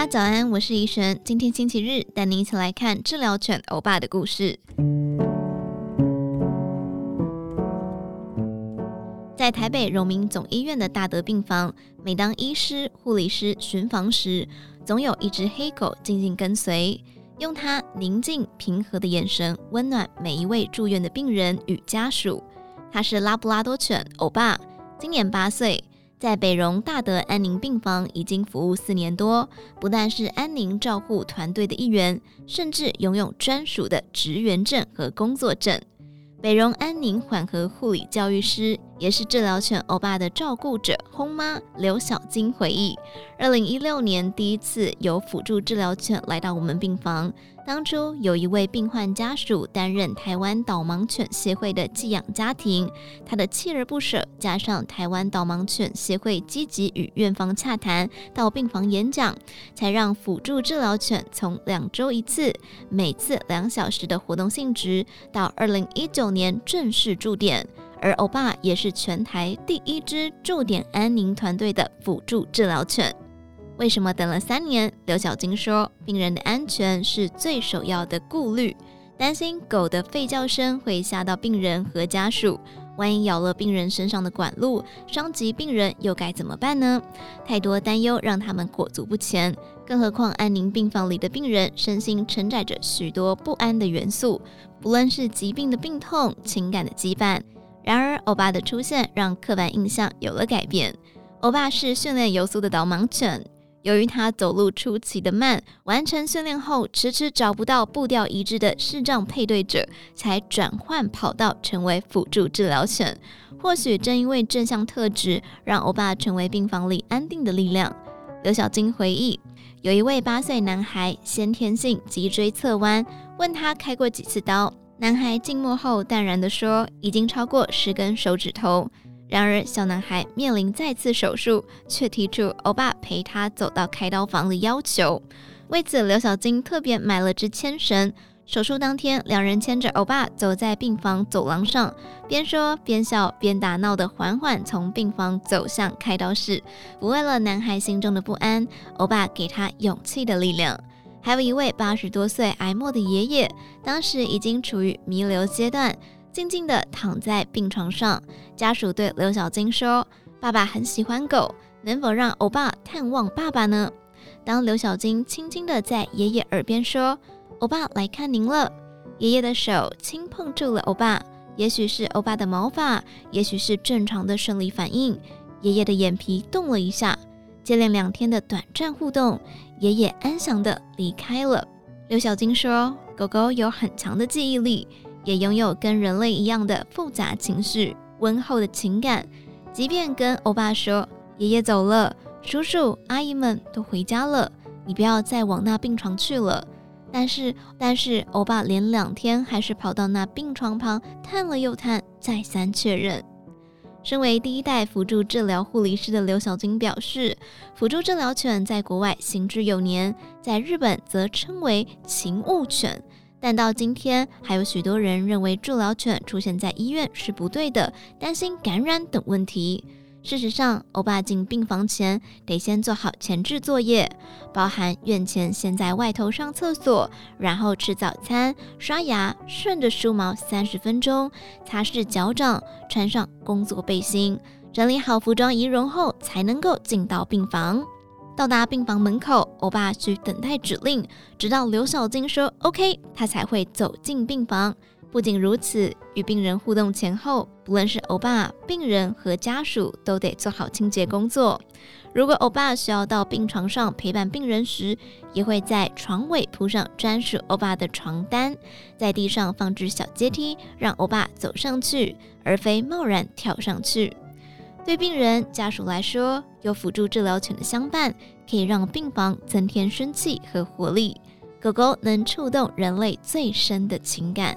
家早安，我是怡璇。今天星期日，带您一起来看治疗犬欧巴的故事。在台北荣民总医院的大德病房，每当医师、护理师巡房时，总有一只黑狗静静跟随，用它宁静平和的眼神温暖每一位住院的病人与家属。它是拉布拉多犬欧巴，今年八岁。在北荣大德安宁病房已经服务四年多，不但是安宁照护团队的一员，甚至拥有专属的职员证和工作证。北荣安宁缓和护理教育师，也是治疗犬欧巴的照顾者，轰妈刘小金回忆，二零一六年第一次有辅助治疗犬来到我们病房。当初有一位病患家属担任台湾导盲犬协会的寄养家庭，他的锲而不舍，加上台湾导盲犬协会积极与院方洽谈，到病房演讲，才让辅助治疗犬从两周一次，每次两小时的活动性质，到二零一九年正式驻点。而欧巴也是全台第一支驻点安宁团队的辅助治疗犬。为什么等了三年？刘小金说：“病人的安全是最首要的顾虑，担心狗的吠叫声会吓到病人和家属，万一咬了病人身上的管路，伤及病人又该怎么办呢？太多担忧让他们裹足不前。更何况安宁病房里的病人身心承载着许多不安的元素，不论是疾病的病痛、情感的羁绊。然而，欧巴的出现让刻板印象有了改变。欧巴是训练有素的导盲犬。”由于他走路出奇的慢，完成训练后迟迟找不到步调一致的视障配对者，才转换跑道成为辅助治疗犬。或许正因为正向特质，让欧巴成为病房里安定的力量。刘小金回忆，有一位八岁男孩先天性脊椎侧弯，问他开过几次刀，男孩静默后淡然地说，已经超过十根手指头。然而，小男孩面临再次手术，却提出欧巴陪他走到开刀房的要求。为此，刘小金特别买了支牵绳。手术当天，两人牵着欧巴走在病房走廊上，边说边笑边打闹的缓缓从病房走向开刀室，抚慰了男孩心中的不安。欧巴给他勇气的力量。还有一位八十多岁癌末的爷爷，当时已经处于弥留阶段。静静地躺在病床上，家属对刘小金说：“爸爸很喜欢狗，能否让欧巴探望爸爸呢？”当刘小金轻轻地在爷爷耳边说：“欧巴来看您了。”爷爷的手轻碰住了欧巴，也许是欧巴的毛发，也许是正常的生理反应。爷爷的眼皮动了一下。接连两天的短暂互动，爷爷安详地离开了。刘小金说：“狗狗有很强的记忆力。”也拥有跟人类一样的复杂情绪、温厚的情感。即便跟欧巴说：“爷爷走了，叔叔阿姨们都回家了，你不要再往那病床去了。”但是，但是欧巴连两天还是跑到那病床旁探了又探，再三确认。身为第一代辅助治疗护理师的刘小军表示，辅助治疗犬在国外行之有年，在日本则称为勤务犬。但到今天，还有许多人认为治疗犬出现在医院是不对的，担心感染等问题。事实上，欧巴进病房前得先做好前置作业，包含院前先在外头上厕所，然后吃早餐、刷牙，顺着梳毛三十分钟，擦拭脚掌，穿上工作背心，整理好服装仪容后，才能够进到病房。到达病房门口，欧巴需等待指令，直到刘小金说 “OK”，他才会走进病房。不仅如此，与病人互动前后，不论是欧巴、病人和家属，都得做好清洁工作。如果欧巴需要到病床上陪伴病人时，也会在床尾铺上专属欧巴的床单，在地上放置小阶梯，让欧巴走上去，而非贸然跳上去。对病人家属来说，有辅助治疗犬的相伴，可以让病房增添生气和活力。狗狗能触动人类最深的情感。